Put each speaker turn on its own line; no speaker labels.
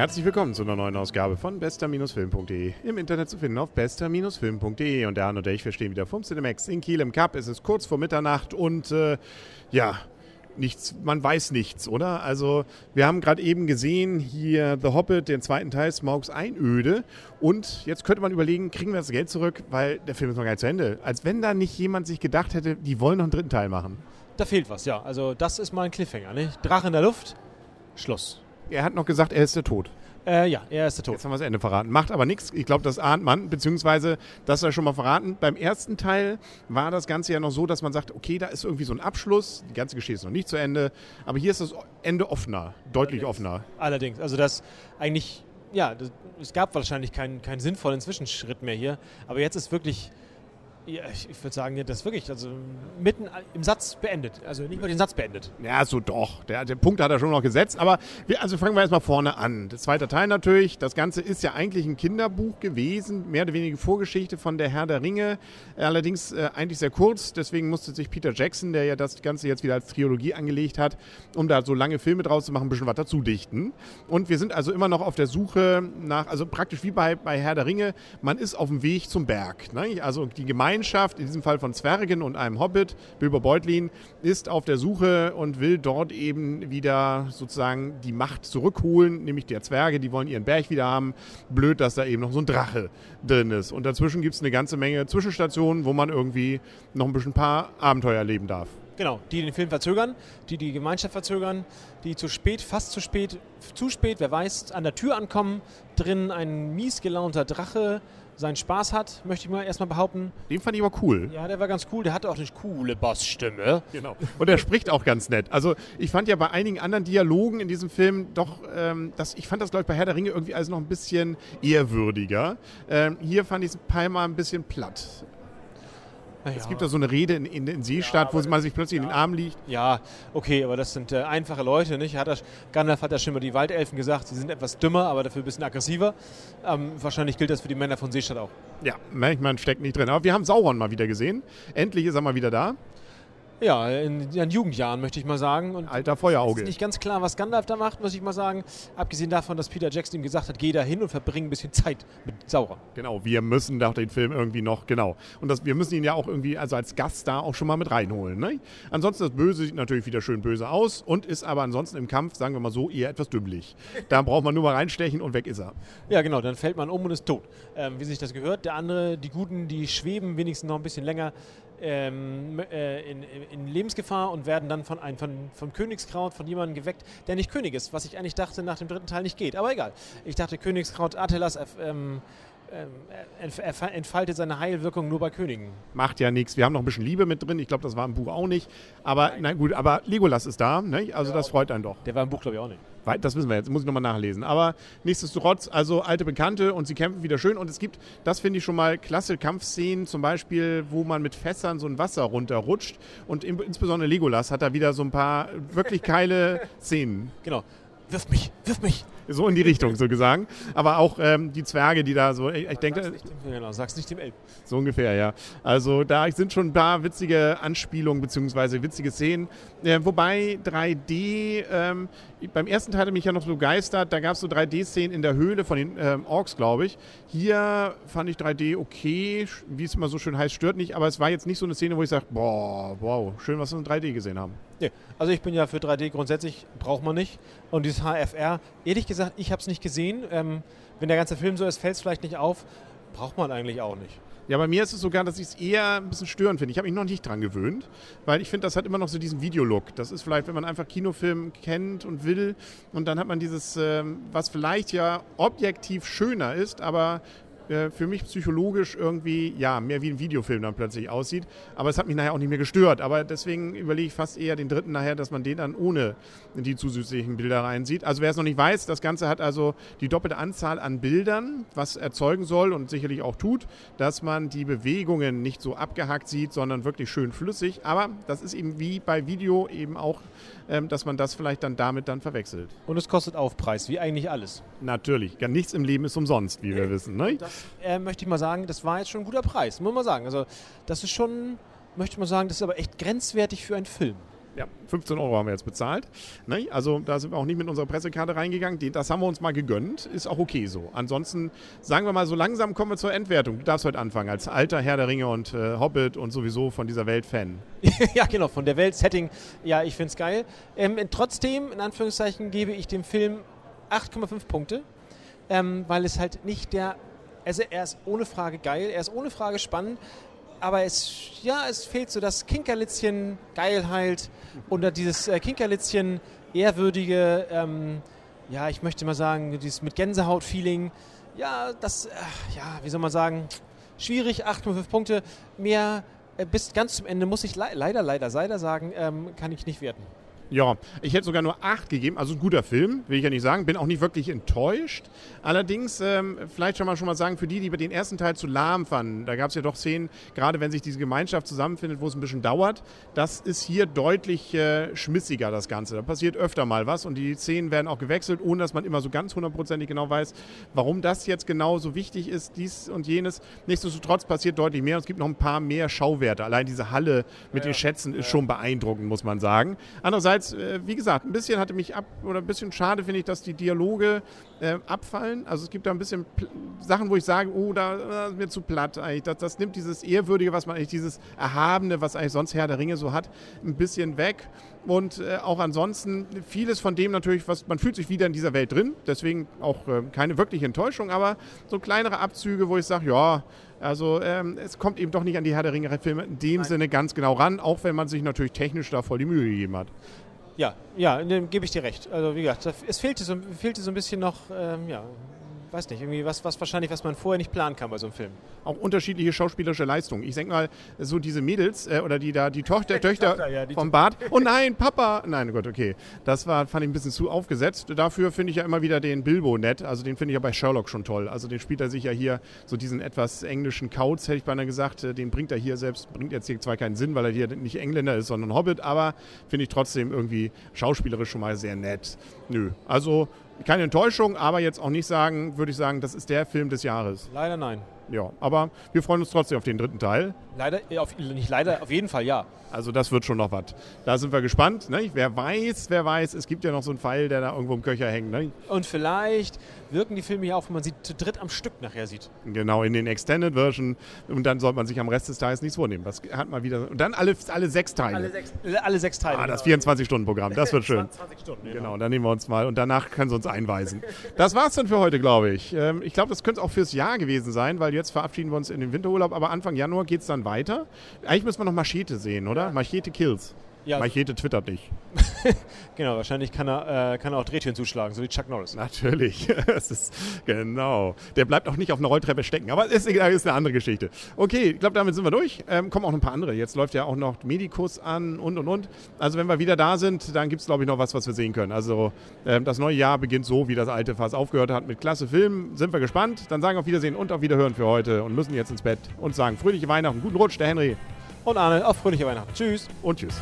Herzlich willkommen zu einer neuen Ausgabe von bester-film.de. Im Internet zu finden auf bester-film.de. Und der Arne und ich, wir stehen wieder vom Cinemax in Kiel im Cup. Es ist kurz vor Mitternacht und äh, ja, nichts, man weiß nichts, oder? Also, wir haben gerade eben gesehen, hier The Hobbit, den zweiten Teil, Smaugs Einöde. Und jetzt könnte man überlegen, kriegen wir das Geld zurück, weil der Film ist noch gar nicht zu Ende. Als wenn da nicht jemand sich gedacht hätte, die wollen noch einen dritten Teil machen.
Da fehlt was, ja. Also, das ist mal ein Cliffhanger, ne? Drache in der Luft, Schluss.
Er hat noch gesagt, er ist der Tod.
Äh, ja, er ist der Tod.
Jetzt haben wir das Ende verraten. Macht aber nichts. Ich glaube, das ahnt man, beziehungsweise das ja schon mal verraten. Beim ersten Teil war das Ganze ja noch so, dass man sagt, okay, da ist irgendwie so ein Abschluss. Die ganze Geschichte ist noch nicht zu Ende. Aber hier ist das Ende offener, deutlich
Allerdings.
offener.
Allerdings. Also, das eigentlich, ja, das, es gab wahrscheinlich keinen, keinen sinnvollen Zwischenschritt mehr hier. Aber jetzt ist wirklich, ja, ich, ich würde sagen, das wirklich, also mitten im Satz beendet. Also nicht mal den Satz beendet.
Ja, so doch. Der, der Punkt hat er schon noch gesetzt. Aber wir, also fangen wir erstmal vorne an. Der zweite Teil natürlich. Das Ganze ist ja eigentlich ein Kinderbuch gewesen. Mehr oder weniger Vorgeschichte von der Herr der Ringe. Allerdings äh, eigentlich sehr kurz. Deswegen musste sich Peter Jackson, der ja das Ganze jetzt wieder als Trilogie angelegt hat, um da so lange Filme draus zu machen, ein bisschen was dazu dichten. Und wir sind also immer noch auf der Suche nach, also praktisch wie bei, bei Herr der Ringe, man ist auf dem Weg zum Berg. Ne? Also die Gemeinschaft, in diesem Fall von Zwergen und einem Hobbit, Bilbo Beutlin, ist auf der Suche und will dort eben wieder sozusagen die Macht zurückholen, nämlich der Zwerge, die wollen ihren Berg wieder haben. Blöd, dass da eben noch so ein Drache drin ist. Und dazwischen gibt es eine ganze Menge Zwischenstationen, wo man irgendwie noch ein bisschen ein paar Abenteuer erleben darf.
Genau, die den Film verzögern, die die Gemeinschaft verzögern, die zu spät, fast zu spät, zu spät, wer weiß, an der Tür ankommen, drin ein mies gelaunter Drache seinen Spaß hat, möchte ich mal erstmal behaupten.
Den fand ich aber cool.
Ja, der war ganz cool, der hatte auch eine coole Bassstimme.
Genau. Und er spricht auch ganz nett. Also ich fand ja bei einigen anderen Dialogen in diesem Film doch, ähm, das, ich fand das, glaube ich, bei Herr der Ringe irgendwie alles noch ein bisschen ehrwürdiger. Ähm, hier fand ich es ein paar Mal ein bisschen platt.
Ja.
Es gibt da so eine Rede in, in, in Seestadt, wo man sich plötzlich in den Arm liegt.
Ja, okay, aber das sind äh, einfache Leute, nicht? Hat das, Gandalf hat ja schon mal die Waldelfen gesagt, sie sind etwas dümmer, aber dafür ein bisschen aggressiver. Ähm, wahrscheinlich gilt das für die Männer von Seestadt auch.
Ja, manchmal steckt nicht drin. Aber wir haben Sauron mal wieder gesehen. Endlich ist er mal wieder da.
Ja, in ihren Jugendjahren möchte ich mal sagen. Und
Alter
ist
Feuerauge.
nicht ganz klar, was Gandalf da macht, muss ich mal sagen. Abgesehen davon, dass Peter Jackson ihm gesagt hat, geh da hin und verbring ein bisschen Zeit mit Sauron.
Genau, wir müssen doch den Film irgendwie noch, genau. Und das, wir müssen ihn ja auch irgendwie, also als Gast da auch schon mal mit reinholen. Ne? Ansonsten das Böse sieht natürlich wieder schön böse aus und ist aber ansonsten im Kampf, sagen wir mal so, eher etwas dümmlich. Da braucht man nur mal reinstechen und weg ist er.
Ja, genau, dann fällt man um und ist tot. Ähm, wie sich das gehört. Der andere, die Guten, die schweben wenigstens noch ein bisschen länger ähm, äh, in, in Lebensgefahr und werden dann von einem von, vom Königskraut, von jemandem geweckt, der nicht König ist, was ich eigentlich dachte, nach dem dritten Teil nicht geht. Aber egal. Ich dachte, Königskraut Atelas äh, ähm, ähm, erf- entfaltet seine Heilwirkung nur bei Königen.
Macht ja nichts. Wir haben noch ein bisschen Liebe mit drin. Ich glaube, das war im Buch auch nicht. Aber na gut, aber Legolas ist da. Ne? Also das freut einen doch.
Der war im Buch, glaube ich, auch nicht.
Weit- Das wissen wir jetzt, muss ich nochmal nachlesen. Aber nichtsdestotrotz, also alte Bekannte und sie kämpfen wieder schön. Und es gibt, das finde ich schon mal klasse Kampfszenen, zum Beispiel, wo man mit Fässern so ein Wasser runterrutscht. Und im, insbesondere Legolas hat da wieder so ein paar wirklich geile Szenen.
Genau. Wirf mich, wirf mich.
So in die Richtung, so gesagt. Aber auch ähm, die Zwerge, die da so, ich, ich denke,
Sag's nicht dem, genau, sag's nicht dem Elb.
so ungefähr, ja. Also da sind schon ein paar witzige Anspielungen bzw. witzige Szenen. Äh, wobei 3D, ähm, beim ersten Teil hatte mich ja noch so begeistert, da gab es so 3D-Szenen in der Höhle von den ähm, Orks, glaube ich. Hier fand ich 3D okay, wie es immer so schön heißt, stört nicht, aber es war jetzt nicht so eine Szene, wo ich sage, boah, wow, schön, was wir in 3D gesehen haben.
Nee. Also ich bin ja für 3D grundsätzlich, braucht man nicht. Und dieses HFR, ehrlich gesagt, ich habe es nicht gesehen. Ähm, wenn der ganze Film so ist, fällt es vielleicht nicht auf. Braucht man eigentlich auch nicht.
Ja, bei mir ist es sogar, dass ich es eher ein bisschen störend finde. Ich habe mich noch nicht dran gewöhnt, weil ich finde, das hat immer noch so diesen Videolook. Das ist vielleicht, wenn man einfach Kinofilm kennt und will und dann hat man dieses, ähm, was vielleicht ja objektiv schöner ist, aber äh, für mich psychologisch irgendwie, ja, mehr wie ein Videofilm dann plötzlich aussieht. Aber es hat mich nachher auch nicht mehr gestört. Aber deswegen überlege ich fast eher den dritten nachher, dass man den dann ohne die zusätzlichen Bilder reinsieht. Also wer es noch nicht weiß, das Ganze hat also die doppelte Anzahl an Bildern, was erzeugen soll und sicherlich auch tut, dass man die Bewegungen nicht so abgehackt sieht, sondern wirklich schön flüssig. Aber das ist eben wie bei Video eben auch, ähm, dass man das vielleicht dann damit dann verwechselt.
Und es kostet Aufpreis, wie eigentlich alles.
Natürlich, ja, nichts im Leben ist umsonst, wie wir wissen. Ne?
Das äh, möchte ich mal sagen, das war jetzt schon ein guter Preis, muss man sagen. Also das ist schon, möchte ich mal sagen, das ist aber echt grenzwertig für einen Film.
Ja, 15 Euro haben wir jetzt bezahlt. Ne? Also da sind wir auch nicht mit unserer Pressekarte reingegangen. Die, das haben wir uns mal gegönnt. Ist auch okay so. Ansonsten sagen wir mal, so langsam kommen wir zur Endwertung. Du darfst heute anfangen als alter Herr der Ringe und äh, Hobbit und sowieso von dieser Welt Fan.
ja, genau, von der Welt, Setting. Ja, ich finde es geil. Ähm, trotzdem, in Anführungszeichen, gebe ich dem Film 8,5 Punkte, ähm, weil es halt nicht der also er ist ohne Frage geil, er ist ohne Frage spannend, aber es, ja, es fehlt so das Kinkerlitzchen Geilheit oder dieses äh, Kinkerlitzchen ehrwürdige, ähm, ja, ich möchte mal sagen, dieses mit Gänsehaut-Feeling. Ja, das, äh, ja, wie soll man sagen, schwierig, 8,5 Punkte. Mehr äh, bis ganz zum Ende muss ich le leider, leider, leider sagen, ähm, kann ich nicht werten.
Ja, ich hätte sogar nur 8 gegeben. Also ein guter Film, will ich ja nicht sagen. Bin auch nicht wirklich enttäuscht. Allerdings, ähm, vielleicht schon mal, schon mal sagen, für die, die den ersten Teil zu lahm fanden, da gab es ja doch Szenen, gerade wenn sich diese Gemeinschaft zusammenfindet, wo es ein bisschen dauert. Das ist hier deutlich äh, schmissiger, das Ganze. Da passiert öfter mal was und die Szenen werden auch gewechselt, ohne dass man immer so ganz hundertprozentig genau weiß, warum das jetzt genau so wichtig ist, dies und jenes. Nichtsdestotrotz passiert deutlich mehr und es gibt noch ein paar mehr Schauwerte. Allein diese Halle mit ja, den Schätzen ist ja. schon beeindruckend, muss man sagen. Andererseits Andererseits, äh, wie gesagt, ein bisschen hatte mich ab, oder ein bisschen schade finde ich, dass die Dialoge äh, abfallen. Also es gibt da ein bisschen Sachen, wo ich sage, oh, da ist mir zu platt eigentlich. Das, das nimmt dieses Ehrwürdige, was man eigentlich, dieses Erhabene, was eigentlich sonst Herr der Ringe so hat, ein bisschen weg. Und äh, auch ansonsten vieles von dem natürlich, was man fühlt sich wieder in dieser Welt drin. Deswegen auch äh, keine wirkliche Enttäuschung, aber so kleinere Abzüge, wo ich sage, ja, also ähm, es kommt eben doch nicht an die Herr der Ringe-Filme in dem Nein. Sinne ganz genau ran, auch wenn man sich natürlich technisch da voll die Mühe gegeben hat.
Ja, ja, dem gebe ich dir recht. Also wie gesagt, es fehlte so, fehlte so ein bisschen noch, ähm, ja, weiß nicht, irgendwie was, was wahrscheinlich, was man vorher nicht planen kann bei so einem Film.
Auch unterschiedliche schauspielerische Leistungen. Ich denke mal, so diese Mädels äh, oder die da, die Tochter, die Töchter Tochter, ja, vom Bart. Oh nein, Papa! Nein, oh Gott, okay. Das war, fand ich ein bisschen zu aufgesetzt. Dafür finde ich ja immer wieder den Bilbo nett. Also den finde ich ja bei Sherlock schon toll. Also den spielt er sich ja hier so diesen etwas englischen Kauz, hätte ich beinahe gesagt. Äh, den bringt er hier selbst, bringt jetzt hier zwar keinen Sinn, weil er hier nicht Engländer ist, sondern Hobbit, aber finde ich trotzdem irgendwie schauspielerisch schon mal sehr nett. Nö, also keine Enttäuschung, aber jetzt auch nicht sagen, würde ich sagen, das ist der Film des Jahres.
Leider nein.
Ja, aber wir freuen uns trotzdem auf den dritten Teil.
Leider, auf, nicht leider, auf jeden Fall ja.
Also das wird schon noch was. Da sind wir gespannt. Ne? Wer weiß, wer weiß, es gibt ja noch so einen Pfeil, der da irgendwo im Köcher hängt. Ne?
Und vielleicht wirken die Filme ja auch, wenn man sie zu dritt am Stück nachher sieht.
Genau, in den Extended Version. Und dann sollte man sich am Rest des Tages nichts vornehmen. Das hat mal wieder. Und dann alle, alle sechs Teile.
Alle sechs, alle sechs Teile.
Ah, das 24-Stunden-Programm, das wird schön. 20 Stunden, genau. genau, dann nehmen wir uns mal und danach können sie uns einweisen. Das war's dann für heute, glaube ich. Ähm, ich glaube, das könnte auch fürs Jahr gewesen sein, weil jetzt verabschieden wir uns in den Winterurlaub, aber Anfang Januar geht es dann weiter. Eigentlich müssen wir noch Machete sehen, oder? Machete Kills. Ja. Machete twittert nicht.
genau, wahrscheinlich kann er, äh, kann er auch Drehtüren zuschlagen, so wie Chuck Norris.
Natürlich. das ist, genau. Der bleibt auch nicht auf einer Rolltreppe stecken, aber ist, ist eine andere Geschichte. Okay, ich glaube, damit sind wir durch. Ähm, kommen auch noch ein paar andere. Jetzt läuft ja auch noch Medikus an und und und. Also, wenn wir wieder da sind, dann gibt es, glaube ich, noch was, was wir sehen können. Also, ähm, das neue Jahr beginnt so, wie das alte fast aufgehört hat, mit klasse Filmen. Sind wir gespannt. Dann sagen wir auf Wiedersehen und auf Wiederhören für heute und müssen jetzt ins Bett und sagen fröhliche Weihnachten, guten Rutsch, der Henry.
Und Arne, auf fröhliche Weihnachten. Tschüss.
Und tschüss.